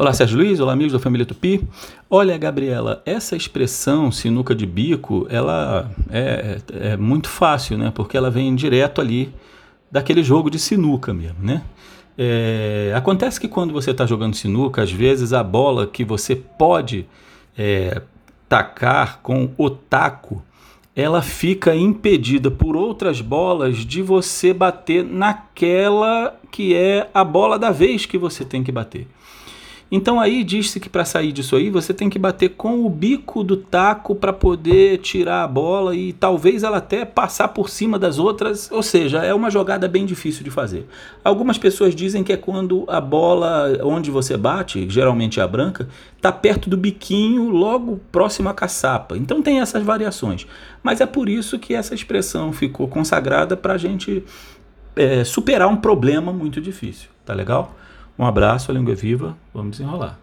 Olá, Sérgio Luiz, olá, amigos da família Tupi. Olha, Gabriela, essa expressão sinuca de bico, ela é, é muito fácil, né? Porque ela vem direto ali daquele jogo de sinuca mesmo, né? É, acontece que quando você está jogando sinuca, às vezes a bola que você pode é, tacar com o taco, ela fica impedida por outras bolas de você bater naquela que é a bola da vez que você tem que bater. Então aí diz-se que para sair disso aí você tem que bater com o bico do taco para poder tirar a bola e talvez ela até passar por cima das outras, ou seja, é uma jogada bem difícil de fazer. Algumas pessoas dizem que é quando a bola onde você bate, geralmente é a branca, está perto do biquinho, logo próximo à caçapa. Então tem essas variações. Mas é por isso que essa expressão ficou consagrada para a gente é, superar um problema muito difícil. Tá legal? Um abraço, a língua é viva, vamos desenrolar.